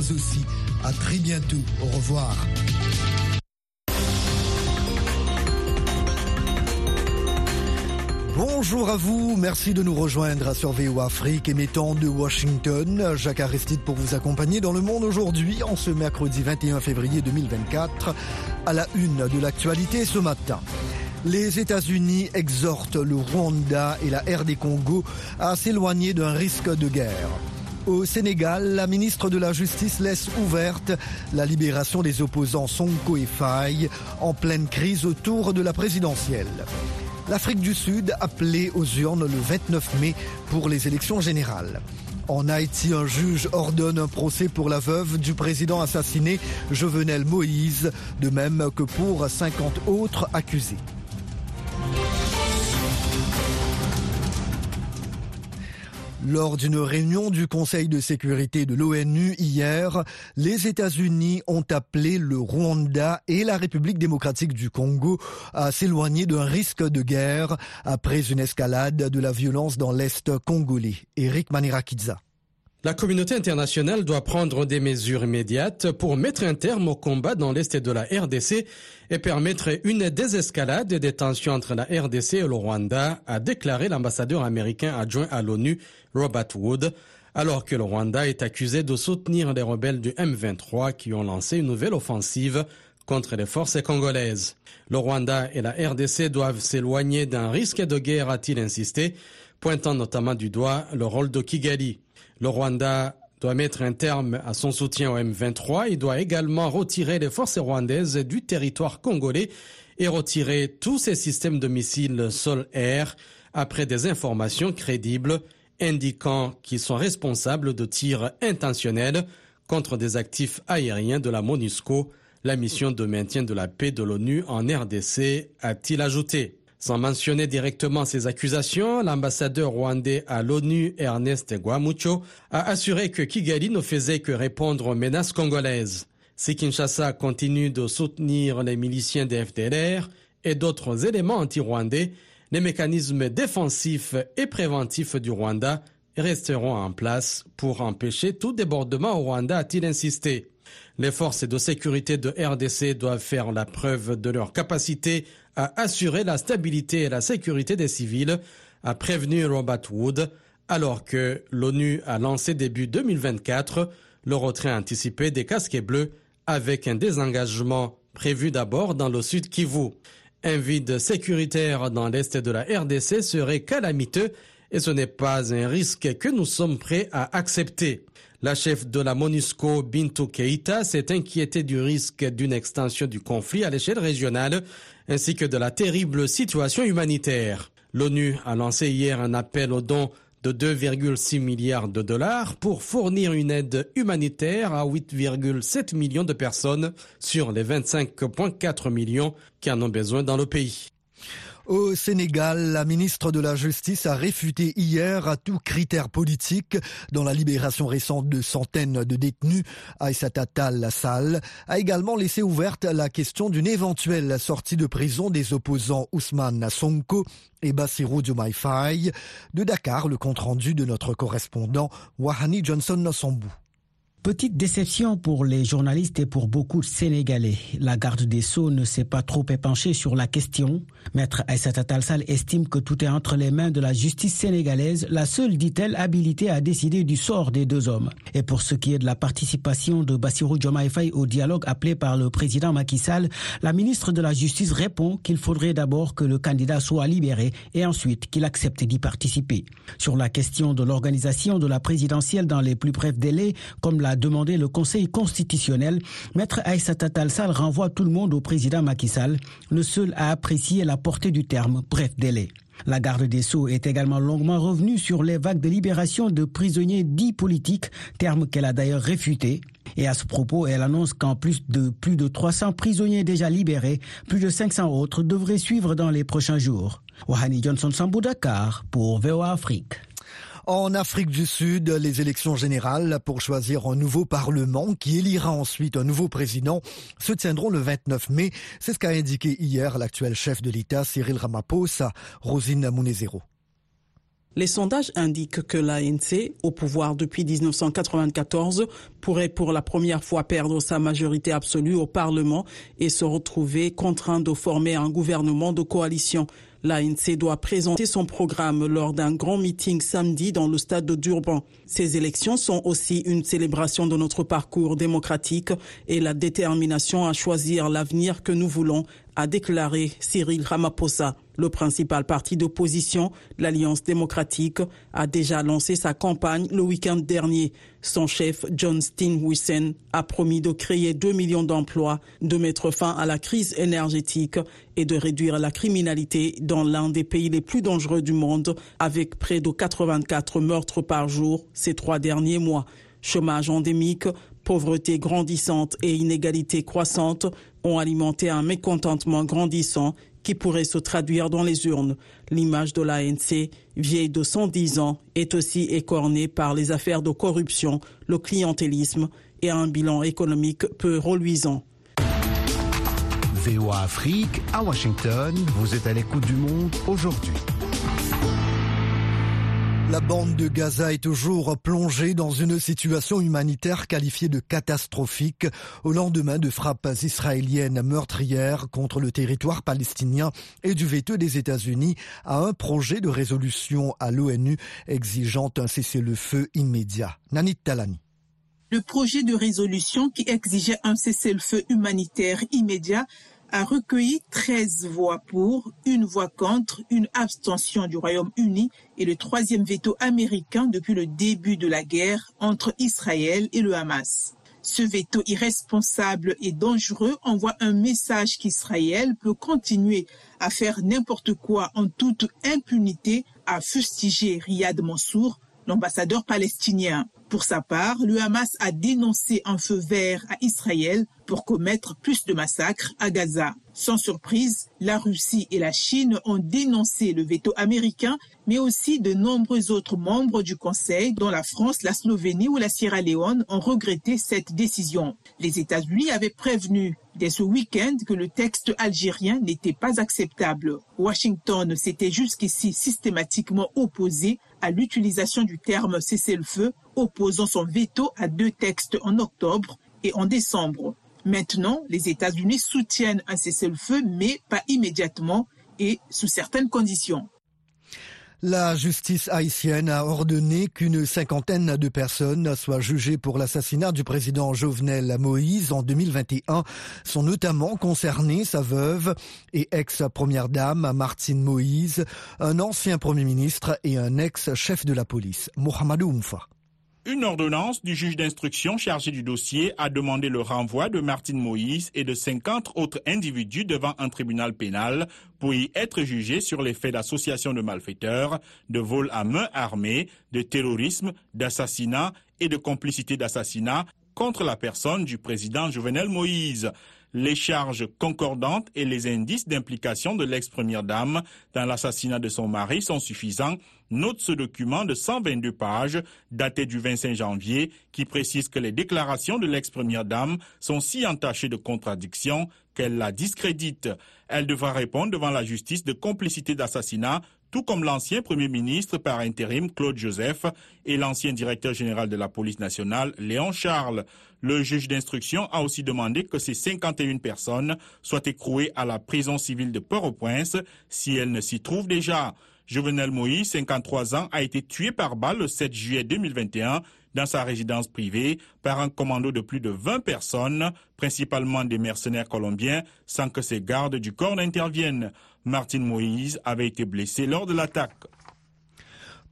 Aussi, à très bientôt. Au revoir. Bonjour à vous, merci de nous rejoindre sur VO Afrique émettant de Washington. Jacques Aristide pour vous accompagner dans le monde aujourd'hui en ce mercredi 21 février 2024 à la une de l'actualité ce matin. Les États-Unis exhortent le Rwanda et la RD Congo à s'éloigner d'un risque de guerre. Au Sénégal, la ministre de la Justice laisse ouverte la libération des opposants Sonko et Faye en pleine crise autour de la présidentielle. L'Afrique du Sud appelée aux urnes le 29 mai pour les élections générales. En Haïti, un juge ordonne un procès pour la veuve du président assassiné Jovenel Moïse, de même que pour 50 autres accusés. Lors d'une réunion du Conseil de sécurité de l'ONU hier, les États-Unis ont appelé le Rwanda et la République démocratique du Congo à s'éloigner d'un risque de guerre après une escalade de la violence dans l'Est congolais. Eric Manirakiza. La communauté internationale doit prendre des mesures immédiates pour mettre un terme au combat dans l'Est de la RDC et permettre une désescalade des tensions entre la RDC et le Rwanda, a déclaré l'ambassadeur américain adjoint à l'ONU, Robert Wood, alors que le Rwanda est accusé de soutenir les rebelles du M23 qui ont lancé une nouvelle offensive contre les forces congolaises. Le Rwanda et la RDC doivent s'éloigner d'un risque de guerre, a-t-il insisté, pointant notamment du doigt le rôle de Kigali. Le Rwanda doit mettre un terme à son soutien au M23. Il doit également retirer les forces rwandaises du territoire congolais et retirer tous ses systèmes de missiles sol-air après des informations crédibles indiquant qu'ils sont responsables de tirs intentionnels contre des actifs aériens de la MONUSCO, la mission de maintien de la paix de l'ONU en RDC, a-t-il ajouté? Sans mentionner directement ces accusations, l'ambassadeur rwandais à l'ONU, Ernest Guamucho, a assuré que Kigali ne faisait que répondre aux menaces congolaises. Si Kinshasa continue de soutenir les miliciens des FDLR et d'autres éléments anti-rwandais, les mécanismes défensifs et préventifs du Rwanda resteront en place pour empêcher tout débordement au Rwanda, a-t-il insisté. Les forces de sécurité de RDC doivent faire la preuve de leur capacité à assurer la stabilité et la sécurité des civils, a prévenu Robert Wood, alors que l'ONU a lancé début 2024 le retrait anticipé des casquets bleus avec un désengagement prévu d'abord dans le sud Kivu. Un vide sécuritaire dans l'est de la RDC serait calamiteux et ce n'est pas un risque que nous sommes prêts à accepter. La chef de la MONUSCO, Bintou Keita, s'est inquiétée du risque d'une extension du conflit à l'échelle régionale ainsi que de la terrible situation humanitaire. L'ONU a lancé hier un appel aux dons de 2,6 milliards de dollars pour fournir une aide humanitaire à 8,7 millions de personnes sur les 25,4 millions qui en ont besoin dans le pays. Au Sénégal, la ministre de la Justice a réfuté hier à tout critère politique dans la libération récente de centaines de détenus. Aïssata Tal Sall a également laissé ouverte la question d'une éventuelle sortie de prison des opposants Ousmane Sonko et Bassirou Diomaye. De Dakar, le compte-rendu de notre correspondant Wahani Johnson Sambou. Petite déception pour les journalistes et pour beaucoup de Sénégalais. La garde des Sceaux ne s'est pas trop épanchée sur la question. Maître Aïssata Talsal estime que tout est entre les mains de la justice sénégalaise, la seule, dit-elle, habilitée à décider du sort des deux hommes. Et pour ce qui est de la participation de Bassirou Diomaye au dialogue appelé par le président Macky Sall, la ministre de la Justice répond qu'il faudrait d'abord que le candidat soit libéré et ensuite qu'il accepte d'y participer. Sur la question de l'organisation de la présidentielle dans les plus brefs délais, comme la a demandé le Conseil constitutionnel, Maître Aïssata Talsal renvoie tout le monde au président Macky Sall, le seul à apprécier la portée du terme bref délai. La garde des Sceaux est également longuement revenue sur les vagues de libération de prisonniers dits politiques, terme qu'elle a d'ailleurs réfuté. Et à ce propos, elle annonce qu'en plus de plus de 300 prisonniers déjà libérés, plus de 500 autres devraient suivre dans les prochains jours. Wahani Johnson Sambou Dakar pour VOA Afrique. En Afrique du Sud, les élections générales pour choisir un nouveau Parlement qui élira ensuite un nouveau président se tiendront le 29 mai. C'est ce qu'a indiqué hier l'actuel chef de l'État Cyril Ramaphosa, Rosine Munezero. Les sondages indiquent que l'ANC, au pouvoir depuis 1994, pourrait pour la première fois perdre sa majorité absolue au Parlement et se retrouver contraint de former un gouvernement de coalition. L'ANC doit présenter son programme lors d'un grand meeting samedi dans le stade de Durban. Ces élections sont aussi une célébration de notre parcours démocratique et la détermination à choisir l'avenir que nous voulons, a déclaré Cyril Ramaphosa. Le principal parti d'opposition, l'Alliance démocratique, a déjà lancé sa campagne le week-end dernier. Son chef, John Steenhuisen, a promis de créer 2 millions d'emplois, de mettre fin à la crise énergétique et de réduire la criminalité dans l'un des pays les plus dangereux du monde, avec près de 84 meurtres par jour ces trois derniers mois. Chômage endémique, pauvreté grandissante et inégalité croissante ont alimenté un mécontentement grandissant qui pourrait se traduire dans les urnes. L'image de l'ANC, vieille de 110 ans, est aussi écornée par les affaires de corruption, le clientélisme et un bilan économique peu reluisant. VOA Afrique, à Washington, vous êtes à l'écoute du monde aujourd'hui. La bande de Gaza est toujours plongée dans une situation humanitaire qualifiée de catastrophique au lendemain de frappes israéliennes meurtrières contre le territoire palestinien et du veto des États-Unis à un projet de résolution à l'ONU exigeant un cessez-le-feu immédiat. Nanit Talani. Le projet de résolution qui exigeait un cessez-le-feu humanitaire immédiat a recueilli 13 voix pour, une voix contre, une abstention du Royaume-Uni et le troisième veto américain depuis le début de la guerre entre Israël et le Hamas. Ce veto irresponsable et dangereux envoie un message qu'Israël peut continuer à faire n'importe quoi en toute impunité, à fustiger Riyad Mansour, l'ambassadeur palestinien. Pour sa part, le Hamas a dénoncé un feu vert à Israël pour commettre plus de massacres à Gaza. Sans surprise, la Russie et la Chine ont dénoncé le veto américain, mais aussi de nombreux autres membres du Conseil, dont la France, la Slovénie ou la Sierra Leone, ont regretté cette décision. Les États-Unis avaient prévenu dès ce week-end que le texte algérien n'était pas acceptable. Washington s'était jusqu'ici systématiquement opposé à l'utilisation du terme cessez-le-feu, opposant son veto à deux textes en octobre et en décembre. Maintenant, les États-Unis soutiennent un cessez-le-feu, mais pas immédiatement et sous certaines conditions. La justice haïtienne a ordonné qu'une cinquantaine de personnes soient jugées pour l'assassinat du président Jovenel Moïse en 2021. Sont notamment concernées sa veuve et ex-première dame Martine Moïse, un ancien premier ministre et un ex-chef de la police, Mohamedou Oumfa. Une ordonnance du juge d'instruction chargé du dossier a demandé le renvoi de Martine Moïse et de 50 autres individus devant un tribunal pénal pour y être jugés sur les faits d'association de malfaiteurs, de vol à main armée, de terrorisme, d'assassinat et de complicité d'assassinat contre la personne du président Jovenel Moïse. Les charges concordantes et les indices d'implication de l'ex-première dame dans l'assassinat de son mari sont suffisants, note ce document de 122 pages daté du 25 janvier qui précise que les déclarations de l'ex-première dame sont si entachées de contradictions qu'elle la discrédite. Elle devra répondre devant la justice de complicité d'assassinat tout comme l'ancien Premier ministre par intérim Claude Joseph et l'ancien directeur général de la police nationale Léon Charles. Le juge d'instruction a aussi demandé que ces 51 personnes soient écrouées à la prison civile de Port-au-Prince si elles ne s'y trouvent déjà. Jovenel Moïse, 53 ans, a été tué par balle le 7 juillet 2021 dans sa résidence privée par un commando de plus de 20 personnes, principalement des mercenaires colombiens, sans que ses gardes du corps n'interviennent. Martine Moïse avait été blessé lors de l'attaque.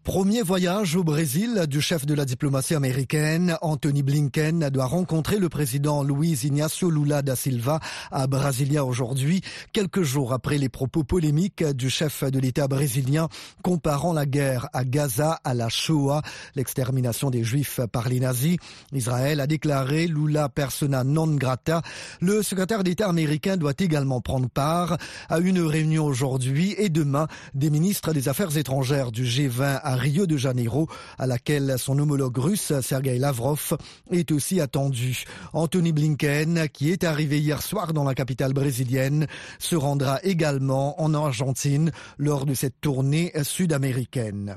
Premier voyage au Brésil du chef de la diplomatie américaine, Anthony Blinken, doit rencontrer le président Luiz Inácio Lula da Silva à Brasilia aujourd'hui, quelques jours après les propos polémiques du chef de l'État brésilien comparant la guerre à Gaza à la Shoah, l'extermination des Juifs par les nazis. Israël a déclaré Lula persona non grata. Le secrétaire d'État américain doit également prendre part à une réunion aujourd'hui et demain des ministres des Affaires étrangères du G20 à Rio de Janeiro, à laquelle son homologue russe, Sergei Lavrov, est aussi attendu. Anthony Blinken, qui est arrivé hier soir dans la capitale brésilienne, se rendra également en Argentine lors de cette tournée sud-américaine.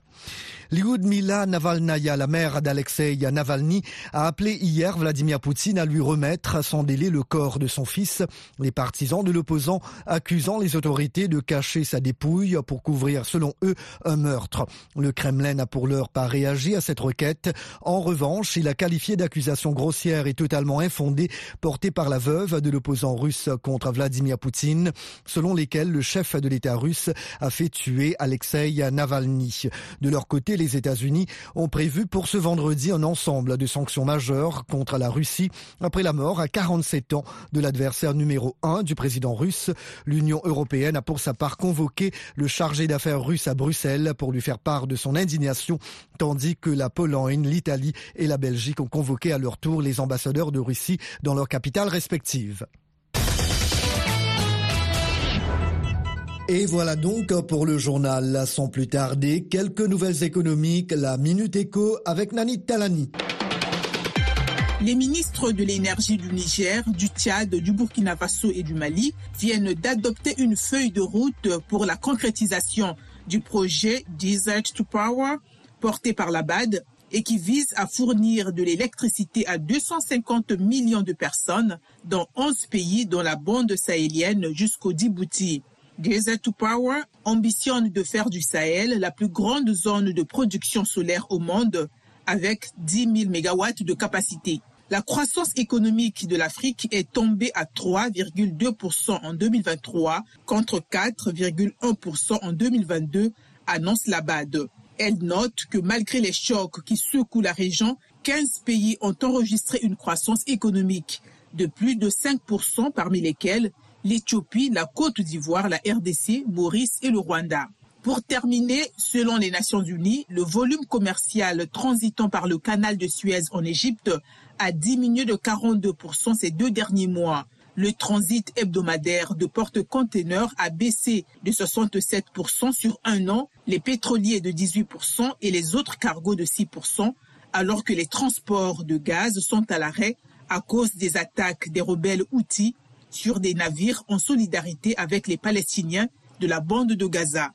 Lyudmila Navalnaya, la mère d'Alexei Navalny, a appelé hier Vladimir Poutine à lui remettre sans délai le corps de son fils. Les partisans de l'opposant accusant les autorités de cacher sa dépouille pour couvrir, selon eux, un meurtre. Le Kremlin n'a pour l'heure pas réagi à cette requête. En revanche, il a qualifié d'accusation grossière et totalement infondée portée par la veuve de l'opposant russe contre Vladimir Poutine, selon lesquelles le chef de l'État russe a fait tuer Alexei Navalny. De leur côté, les États-Unis ont prévu pour ce vendredi un ensemble de sanctions majeures contre la Russie après la mort à 47 ans de l'adversaire numéro 1 du président russe. L'Union européenne a pour sa part convoqué le chargé d'affaires russe à Bruxelles pour lui faire part de son indignation, tandis que la Pologne, l'Italie et la Belgique ont convoqué à leur tour les ambassadeurs de Russie dans leurs capitales respectives. Et voilà donc pour le journal. Sans plus tarder, quelques nouvelles économiques, la Minute Éco avec Nani Talani. Les ministres de l'énergie du Niger, du Tchad, du Burkina Faso et du Mali viennent d'adopter une feuille de route pour la concrétisation du projet Desert to Power porté par la BAD et qui vise à fournir de l'électricité à 250 millions de personnes dans 11 pays dans la bande sahélienne jusqu'au Djibouti. Desert to Power ambitionne de faire du Sahel la plus grande zone de production solaire au monde avec 10 000 MW de capacité. La croissance économique de l'Afrique est tombée à 3,2% en 2023 contre 4,1% en 2022, annonce la BAD. Elle note que malgré les chocs qui secouent la région, 15 pays ont enregistré une croissance économique de plus de 5%, parmi lesquels l'Éthiopie, la Côte d'Ivoire, la RDC, Maurice et le Rwanda. Pour terminer, selon les Nations Unies, le volume commercial transitant par le canal de Suez en Égypte a diminué de 42% ces deux derniers mois. Le transit hebdomadaire de porte-conteneurs a baissé de 67% sur un an, les pétroliers de 18% et les autres cargos de 6%, alors que les transports de gaz sont à l'arrêt à cause des attaques des rebelles outils sur des navires en solidarité avec les Palestiniens de la bande de Gaza.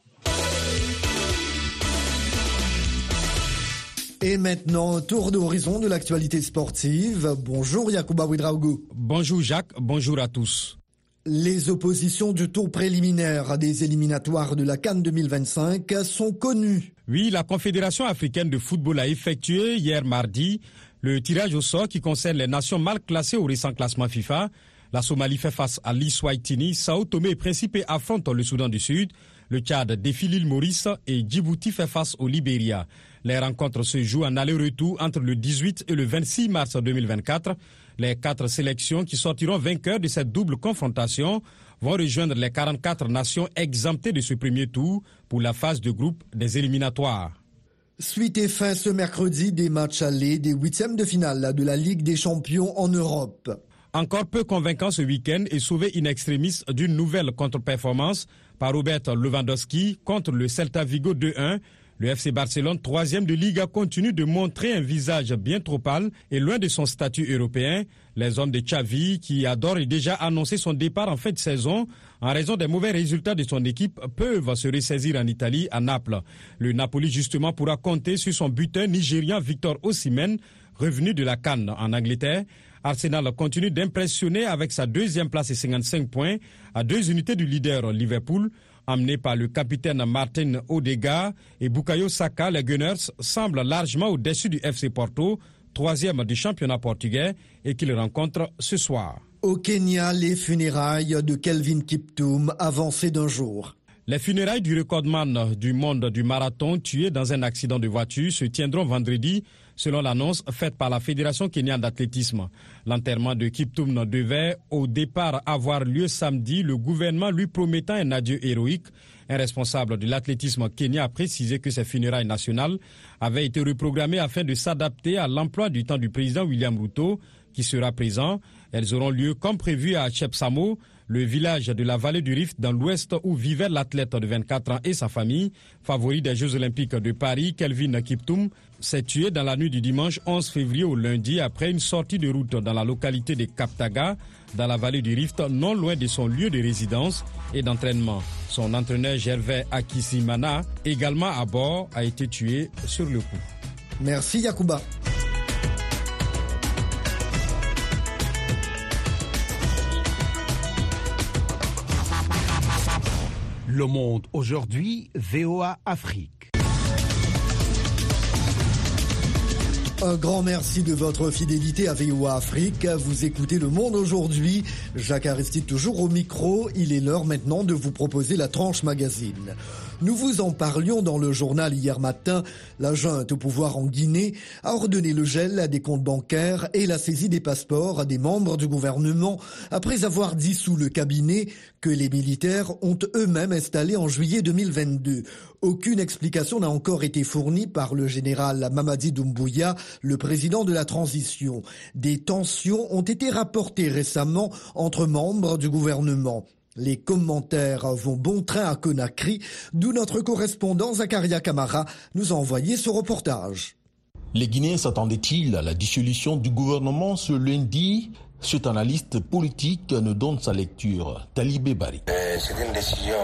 Et maintenant, tour d'horizon de l'actualité sportive. Bonjour Yacouba Ouidraogo. Bonjour Jacques, bonjour à tous. Les oppositions du tour préliminaire des éliminatoires de la Cannes 2025 sont connues. Oui, la Confédération africaine de football a effectué hier mardi le tirage au sort qui concerne les nations mal classées au récent classement FIFA. La Somalie fait face à l'Iswaitini, Sao Tomé et Principe affrontent le Soudan du Sud, le Tchad défie l'île Maurice et Djibouti fait face au Libéria. Les rencontres se jouent en aller-retour entre le 18 et le 26 mars 2024. Les quatre sélections qui sortiront vainqueurs de cette double confrontation vont rejoindre les 44 nations exemptées de ce premier tour pour la phase de groupe des éliminatoires. Suite et fin ce mercredi des matchs allés des huitièmes de finale de la Ligue des champions en Europe. Encore peu convaincant ce week-end et sauvé in extremis d'une nouvelle contre-performance par Robert Lewandowski contre le Celta Vigo 2-1. Le FC Barcelone, troisième de Liga, continue de montrer un visage bien trop pâle et loin de son statut européen. Les hommes de Xavi, qui adorent et déjà annoncé son départ en fin de saison, en raison des mauvais résultats de son équipe, peuvent se ressaisir en Italie, à Naples. Le Napoli, justement, pourra compter sur son buteur nigérian Victor Osimhen, revenu de la Cannes en Angleterre. Arsenal continue d'impressionner avec sa deuxième place et 55 points à deux unités du leader Liverpool. Amené par le capitaine Martin Odegaard et Bukayo Saka, les Gunners semblent largement au-dessus du FC Porto, troisième du championnat portugais, et qu'ils rencontrent ce soir. Au Kenya, les funérailles de Kelvin Kiptoum avancées d'un jour. Les funérailles du recordman du monde du marathon tué dans un accident de voiture se tiendront vendredi selon l'annonce faite par la Fédération kenyane d'athlétisme. L'enterrement de Kiptoum devait au départ avoir lieu samedi, le gouvernement lui promettant un adieu héroïque. Un responsable de l'athlétisme kenyan a précisé que ces funérailles nationales avaient été reprogrammées afin de s'adapter à l'emploi du temps du président William Ruto, qui sera présent. Elles auront lieu comme prévu à Chepsamo, le village de la vallée du Rift dans l'ouest où vivait l'athlète de 24 ans et sa famille, favori des Jeux olympiques de Paris, Kelvin Kiptoum, s'est tué dans la nuit du dimanche 11 février au lundi après une sortie de route dans la localité de Kaptaga, dans la vallée du Rift, non loin de son lieu de résidence et d'entraînement. Son entraîneur Gervais Akisimana, également à bord, a été tué sur le coup. Merci Yakuba. Le monde aujourd'hui, VOA Afrique. Un grand merci de votre fidélité à VOA Afrique. Vous écoutez Le Monde aujourd'hui. Jacques Aristide toujours au micro. Il est l'heure maintenant de vous proposer la tranche magazine. Nous vous en parlions dans le journal hier matin. La junte au pouvoir en Guinée a ordonné le gel des comptes bancaires et la saisie des passeports des membres du gouvernement après avoir dissous le cabinet que les militaires ont eux-mêmes installé en juillet 2022. Aucune explication n'a encore été fournie par le général Mamadi Doumbouya, le président de la transition. Des tensions ont été rapportées récemment entre membres du gouvernement. Les commentaires vont bon train à Conakry, d'où notre correspondant Zakaria Kamara nous a envoyé ce reportage. Les Guinéens s'attendaient-ils à la dissolution du gouvernement ce lundi? Cet analyste politique nous donne sa lecture. Talibé Bari. Euh, c'est une décision,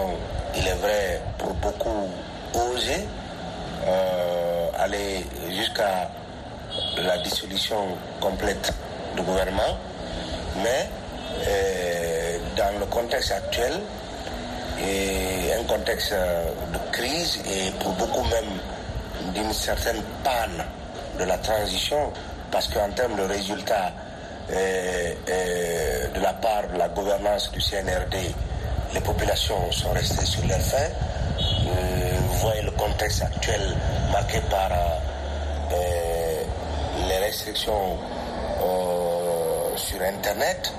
il est vrai, pour beaucoup osée, euh, aller jusqu'à la dissolution complète du gouvernement, mais euh, dans le contexte actuel, et un contexte de crise et pour beaucoup même d'une certaine panne de la transition, parce qu'en termes de résultats euh, euh, de la part de la gouvernance du CNRD, les populations sont restées sur leur faim. Euh, vous voyez le contexte actuel marqué par les restrictions sur Internet.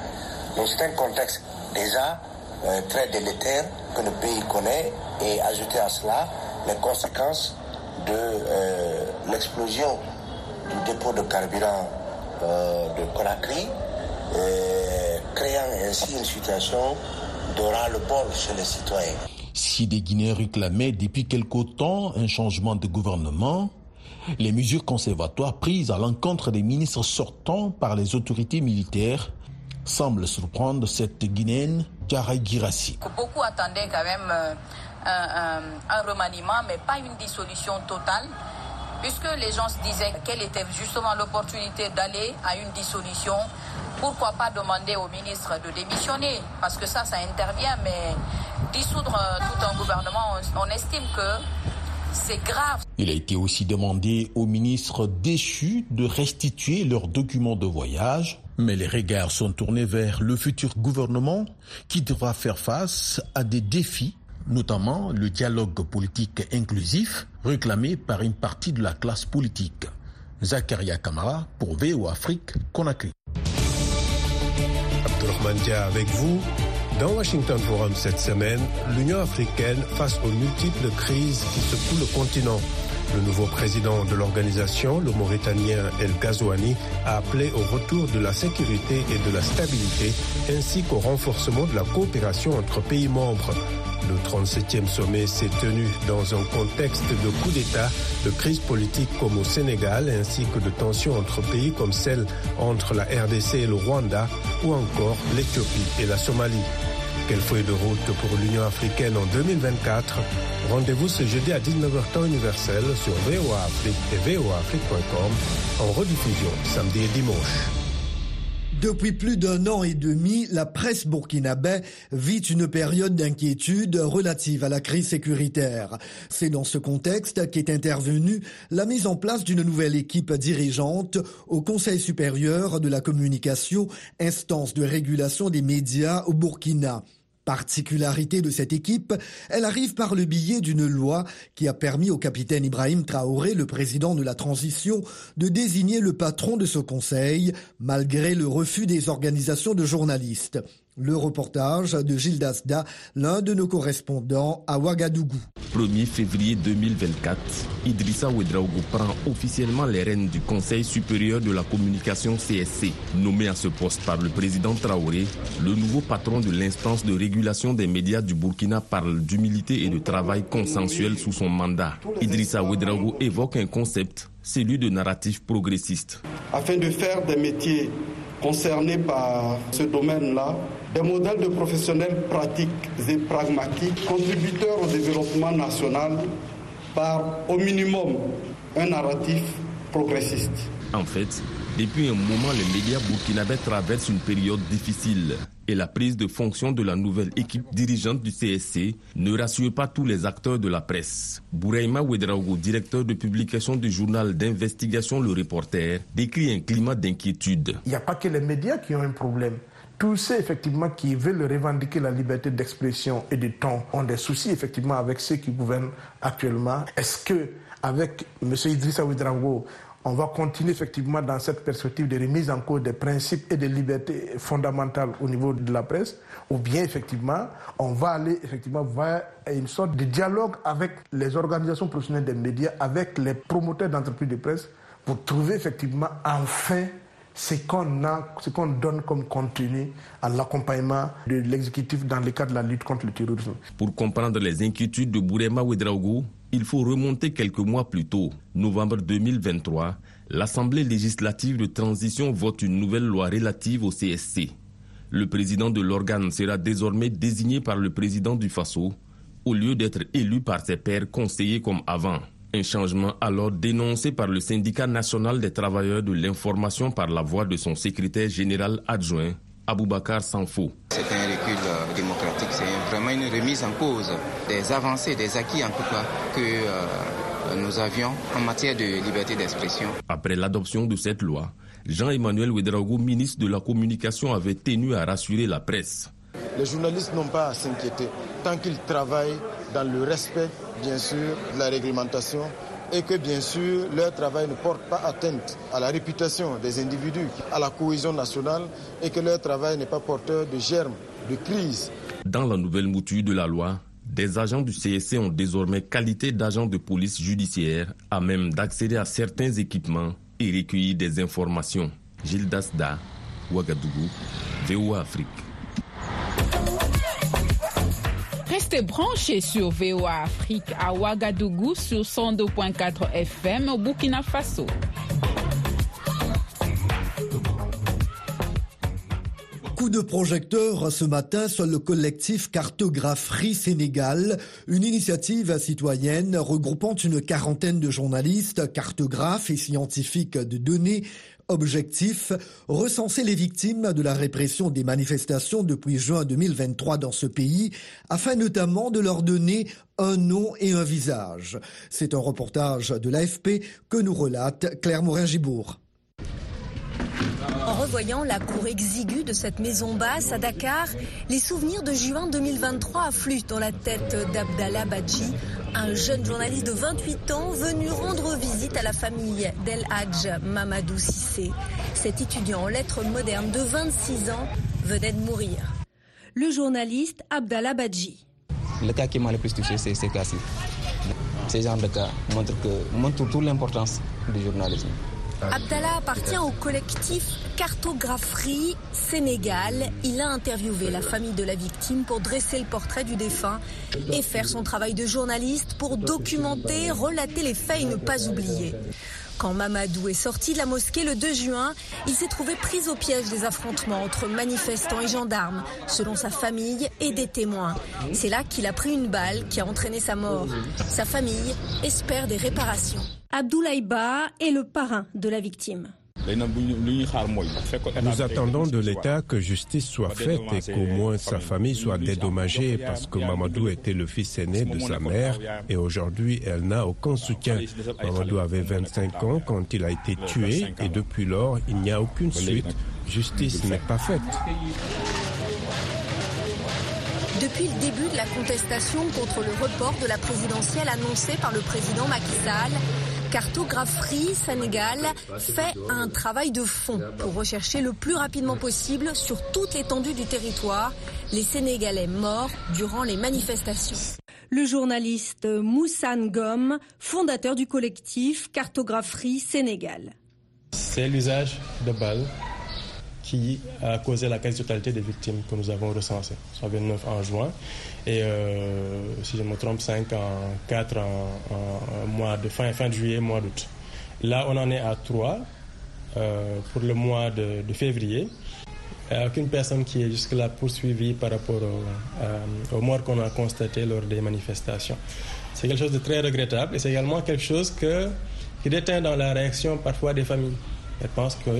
Donc c'est un contexte déjà très délétère que le pays connaît et ajouter à cela les conséquences de l'explosion du dépôt de carburant de Conakry, créant ainsi une situation d'aura le bol chez les citoyens. Si des Guinéens réclamaient depuis quelque temps un changement de gouvernement, les mesures conservatoires prises à l'encontre des ministres sortants par les autorités militaires semblent surprendre cette Guinéenne, Karay Girassi. Beaucoup attendaient quand même un, un, un remaniement, mais pas une dissolution totale puisque les gens se disaient quelle était justement l'opportunité d'aller à une dissolution, pourquoi pas demander au ministre de démissionner? Parce que ça, ça intervient, mais dissoudre tout un gouvernement, on, estime que c'est grave. Il a été aussi demandé aux ministres déchus de restituer leurs documents de voyage. Mais les regards sont tournés vers le futur gouvernement qui devra faire face à des défis notamment le dialogue politique inclusif réclamé par une partie de la classe politique. Zakaria Kamara pour VO Afrique, Conakry. Abdurrahman Dia avec vous. Dans Washington Forum cette semaine, l'Union africaine face aux multiples crises qui secouent le continent. Le nouveau président de l'organisation, le Mauritanien El Ghazouani, a appelé au retour de la sécurité et de la stabilité, ainsi qu'au renforcement de la coopération entre pays membres. Le 37e sommet s'est tenu dans un contexte de coup d'État, de crise politique comme au Sénégal, ainsi que de tensions entre pays comme celle entre la RDC et le Rwanda, ou encore l'Éthiopie et la Somalie. Quelle feuille de route pour l'Union africaine en 2024 Rendez-vous ce jeudi à 19h temps universel sur VOA et voaafrique.com en rediffusion samedi et dimanche. Depuis plus d'un an et demi, la presse burkinabé vit une période d'inquiétude relative à la crise sécuritaire. C'est dans ce contexte qu'est intervenue la mise en place d'une nouvelle équipe dirigeante au Conseil supérieur de la communication, instance de régulation des médias au Burkina. Particularité de cette équipe, elle arrive par le biais d'une loi qui a permis au capitaine Ibrahim Traoré, le président de la transition, de désigner le patron de ce conseil, malgré le refus des organisations de journalistes. Le reportage de Gilles Dasda, l'un de nos correspondants à Ouagadougou. 1er février 2024, Idrissa Ouedraogo prend officiellement les rênes du Conseil supérieur de la communication CSC. Nommé à ce poste par le président Traoré, le nouveau patron de l'instance de régulation des médias du Burkina parle d'humilité et de travail consensuel sous son mandat. Idrissa Ouedraogo évoque un concept, celui de narratif progressiste. Afin de faire des métiers concernés par ce domaine-là, des modèles de professionnels pratiques et pragmatiques, contributeurs au développement national par au minimum un narratif progressiste. En fait, depuis un moment, les médias burkinabés traversent une période difficile et la prise de fonction de la nouvelle équipe dirigeante du CSC ne rassure pas tous les acteurs de la presse. Bouraïma Ouedraogo, directeur de publication du journal d'investigation Le Reporter, décrit un climat d'inquiétude. Il n'y a pas que les médias qui ont un problème. Tous ceux effectivement qui veulent revendiquer la liberté d'expression et de ton ont des soucis effectivement avec ceux qui gouvernent actuellement. Est-ce que avec M. Idrissa Ouedraogo, on va continuer effectivement dans cette perspective de remise en cause des principes et des libertés fondamentales au niveau de la presse, ou bien effectivement on va aller effectivement vers une sorte de dialogue avec les organisations professionnelles des médias, avec les promoteurs d'entreprises de presse, pour trouver effectivement enfin ce qu'on a, ce qu'on donne comme contenu à l'accompagnement de l'exécutif dans le cadre de la lutte contre le terrorisme. Pour comprendre les inquiétudes de Bourema Ouedraogo, il faut remonter quelques mois plus tôt. Novembre 2023, l'Assemblée législative de transition vote une nouvelle loi relative au CSC. Le président de l'organe sera désormais désigné par le président du FASO au lieu d'être élu par ses pairs conseillers comme avant. Un changement alors dénoncé par le syndicat national des travailleurs de l'information par la voix de son secrétaire général adjoint, Aboubakar Sanfo. C'est un recul euh, démocratique, c'est vraiment une remise en cause des avancées, des acquis en tout cas que euh, nous avions en matière de liberté d'expression. Après l'adoption de cette loi, Jean-Emmanuel Ouedraogo, ministre de la Communication, avait tenu à rassurer la presse. Les journalistes n'ont pas à s'inquiéter tant qu'ils travaillent dans le respect, bien sûr, de la réglementation et que bien sûr leur travail ne porte pas atteinte à la réputation des individus, à la cohésion nationale et que leur travail n'est pas porteur de germes de crise. Dans la nouvelle mouture de la loi, des agents du CSC ont désormais qualité d'agents de police judiciaire à même d'accéder à certains équipements et recueillir des informations. Gilles Dasda, Ouagadougou, VOA Afrique. Restez branchés sur VOA Afrique à Ouagadougou sur 102.4 FM au Burkina Faso. Coup de projecteur ce matin sur le collectif Cartographerie Sénégal, une initiative citoyenne regroupant une quarantaine de journalistes, cartographes et scientifiques de données Objectif, recenser les victimes de la répression des manifestations depuis juin 2023 dans ce pays, afin notamment de leur donner un nom et un visage. C'est un reportage de l'AFP que nous relate Claire Morin-Gibourg. En revoyant la cour exiguë de cette maison basse à Dakar, les souvenirs de juin 2023 affluent dans la tête d'Abdallah Badji, un jeune journaliste de 28 ans venu rendre visite à la famille d'El Hadj Mamadou Sissé. Cet étudiant en lettres modernes de 26 ans venait de mourir. Le journaliste Abdallah Badji. Le cas qui m'a le plus touché, c'est ces cas-ci. Ces genres de cas montrent, que, toute l'importance du journalisme. Abdallah appartient au collectif Cartographerie Sénégal. Il a interviewé la famille de la victime pour dresser le portrait du défunt et faire son travail de journaliste pour documenter, relater les faits et ne pas oublier. Quand Mamadou est sorti de la mosquée le 2 juin, il s'est trouvé pris au piège des affrontements entre manifestants et gendarmes, selon sa famille et des témoins. C'est là qu'il a pris une balle qui a entraîné sa mort. Sa famille espère des réparations. Abdoulaye Ba est le parrain de la victime. Nous attendons de l'État que justice soit faite et qu'au moins sa famille soit dédommagée parce que Mamadou était le fils aîné de sa mère et aujourd'hui elle n'a aucun soutien. Mamadou avait 25 ans quand il a été tué et depuis lors il n'y a aucune suite. Justice n'est pas faite. Depuis le début de la contestation contre le report de la présidentielle annoncée par le président Macky Sall, Cartographerie Sénégal fait un travail de fond pour rechercher le plus rapidement possible sur toute l'étendue du territoire les Sénégalais morts durant les manifestations. Le journaliste Moussa Ngom, fondateur du collectif Cartographerie Sénégal. C'est l'usage de balles qui a causé la quasi-totalité des victimes que nous avons recensées, soit 29 en juin et, euh, si je me trompe, 5 en 4 en, mois de fin, fin juillet, mois d'août. Là, on en est à 3 euh, pour le mois de, février. Il n'y a aucune personne qui est jusque-là poursuivie par rapport aux morts qu'on a constatées lors des manifestations. C'est quelque chose de très regrettable et c'est également quelque chose que, qui déteint dans la réaction parfois des familles. Elles pensent que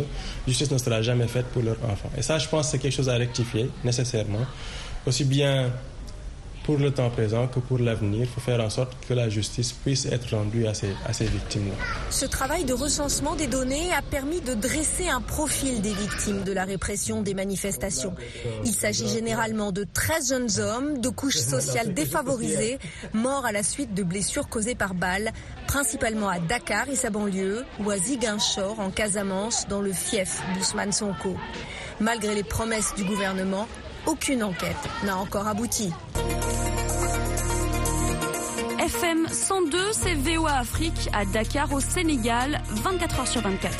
justice ne sera jamais faite pour leurs enfants. Et ça, je pense, c'est quelque chose à rectifier nécessairement, aussi bien pour le temps présent que pour l'avenir. Il faut faire en sorte que la justice puisse être rendue à ces, à ces victimes-là. Ce travail de recensement des données a permis de dresser un profil des victimes de la répression des manifestations. Il s'agit généralement de 13 jeunes hommes de couches sociales défavorisées, morts à la suite de blessures causées par balles, principalement à Dakar et sa banlieue, ou à Ziguinchor en Casamance, dans le fief d'Ousmane Sonko. Malgré les promesses du gouvernement, aucune enquête n'a encore abouti. FM 102, c'est VOA Afrique à Dakar au Sénégal, 24 h sur 24.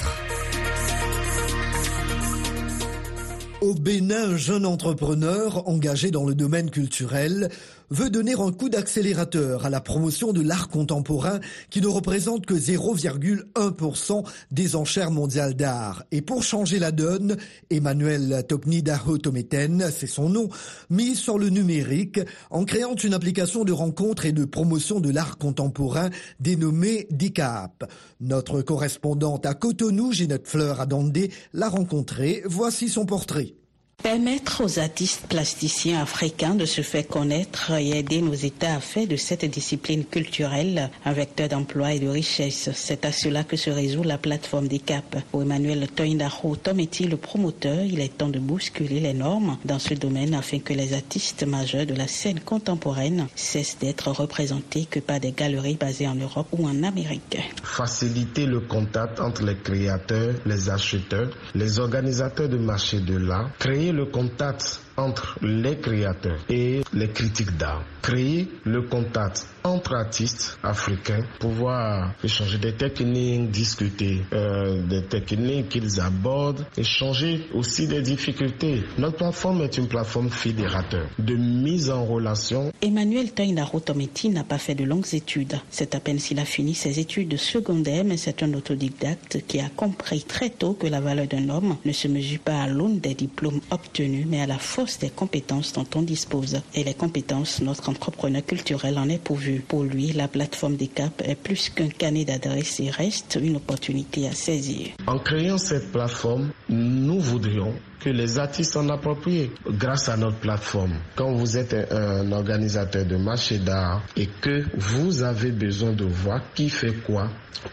Au Bénin, un jeune entrepreneur engagé dans le domaine culturel veut donner un coup d'accélérateur à la promotion de l'art contemporain qui ne représente que 0,1% des enchères mondiales d'art. Et pour changer la donne, Emmanuel Toknidaho Tometen, c'est son nom, mise sur le numérique en créant une application de rencontre et de promotion de l'art contemporain dénommée DICAP. Notre correspondante à Cotonou, Ginette Fleur Adandé, l'a rencontrée. Voici son portrait. Permettre aux artistes plasticiens africains de se faire connaître et aider nos États à faire de cette discipline culturelle un vecteur d'emploi et de richesse. C'est à cela que se résout la plateforme des CAP. Pour Emmanuel Toindaro Tometi, le promoteur, il est temps de bousculer les normes dans ce domaine afin que les artistes majeurs de la scène contemporaine cessent d'être représentés que par des galeries basées en Europe ou en Amérique. Faciliter le contact entre les créateurs, les acheteurs, les organisateurs de marché de l'art, créer le contact entre les créateurs et les critiques d'art. Créer le contact entre artistes africains, pouvoir échanger des techniques, discuter euh, des techniques qu'ils abordent, échanger aussi des difficultés. Notre plateforme est une plateforme fédérateur de mise en relation. Emmanuel Tainaro Tometi n'a pas fait de longues études. C'est à peine s'il a fini ses études secondaires, mais c'est un autodidacte qui a compris très tôt que la valeur d'un homme ne se mesure pas à l'aune des diplômes obtenus, mais à la force des compétences dont on dispose. Et les compétences, notre entrepreneur culturel en est pourvu. Pour lui, la plateforme des CAP est plus qu'un canet d'adresse et reste une opportunité à saisir. En créant cette plateforme, nous voudrions que les artistes s'en approprient grâce à notre plateforme. Quand vous êtes un organisateur de marché d'art et que vous avez besoin de voir qui fait quoi,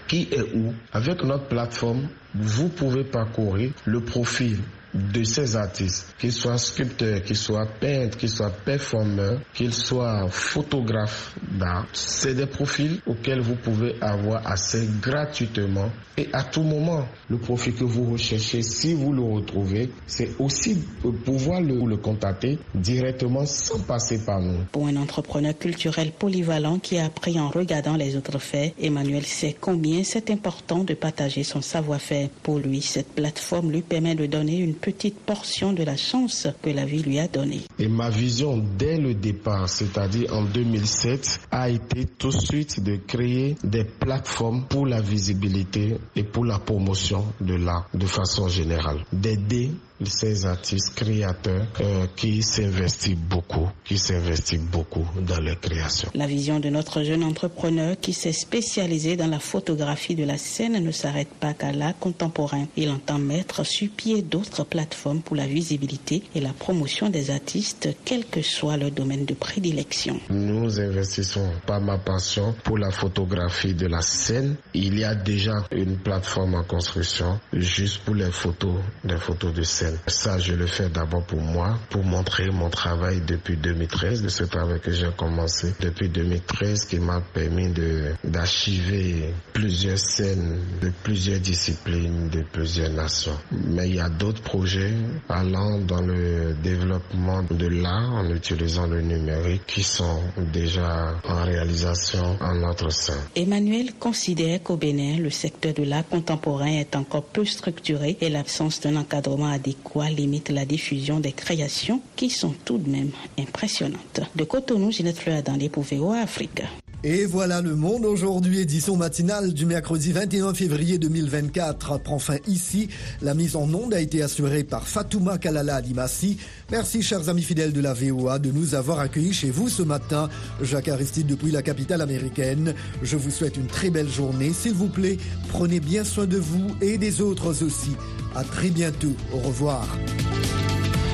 qui est où, avec notre plateforme, vous pouvez parcourir le profil de ces artistes, qu'ils soient sculpteurs, qu'ils soient peintres, qu'ils soient performeurs, qu'ils soient photographes d'art, c'est des profils auxquels vous pouvez avoir accès gratuitement et à tout moment. Le profil que vous recherchez, si vous le retrouvez, c'est aussi pouvoir le, le contacter directement sans passer par nous. Pour un entrepreneur culturel polyvalent qui a appris en regardant les autres faits, Emmanuel sait combien c'est important de partager son savoir-faire. Pour lui, cette plateforme lui permet de donner une petite portion de la chance que la vie lui a donnée. Et ma vision dès le départ, c'est-à-dire en 2007, a été tout de suite de créer des plateformes pour la visibilité et pour la promotion de l'art de façon générale. D'aider ces artistes créateurs euh, qui s'investissent beaucoup, qui s'investissent beaucoup dans leur création. La vision de notre jeune entrepreneur qui s'est spécialisé dans la photographie de la scène ne s'arrête pas qu'à l'art contemporain. Il entend mettre sur pied d'autres plateforme pour la visibilité et la promotion des artistes, quel que soit leur domaine de prédilection. Nous investissons pas ma passion pour la photographie de la scène. Il y a déjà une plateforme en construction juste pour les photos, les photos de scène. Ça, je le fais d'abord pour moi, pour montrer mon travail depuis 2013, de ce travail que j'ai commencé depuis 2013 qui m'a permis d'archiver plusieurs scènes de plusieurs disciplines, de plusieurs nations. Mais il y a d'autres projets allant dans le développement de l'art en utilisant le numérique qui sont déjà en réalisation en notre sein. Emmanuel considère qu'au Bénin, le secteur de l'art contemporain est encore peu structuré et l'absence d'un encadrement adéquat limite la diffusion des créations qui sont tout de même impressionnantes. De Cotonou, Ginette Fleur dans les Pouvéo Afrique. Et voilà le monde aujourd'hui, édition matinale du mercredi 21 février 2024 prend fin ici. La mise en onde a été assurée par Fatouma Kalala Alimassi. Merci chers amis fidèles de la VOA de nous avoir accueillis chez vous ce matin. Jacques Aristide depuis la capitale américaine. Je vous souhaite une très belle journée. S'il vous plaît, prenez bien soin de vous et des autres aussi. À très bientôt. Au revoir.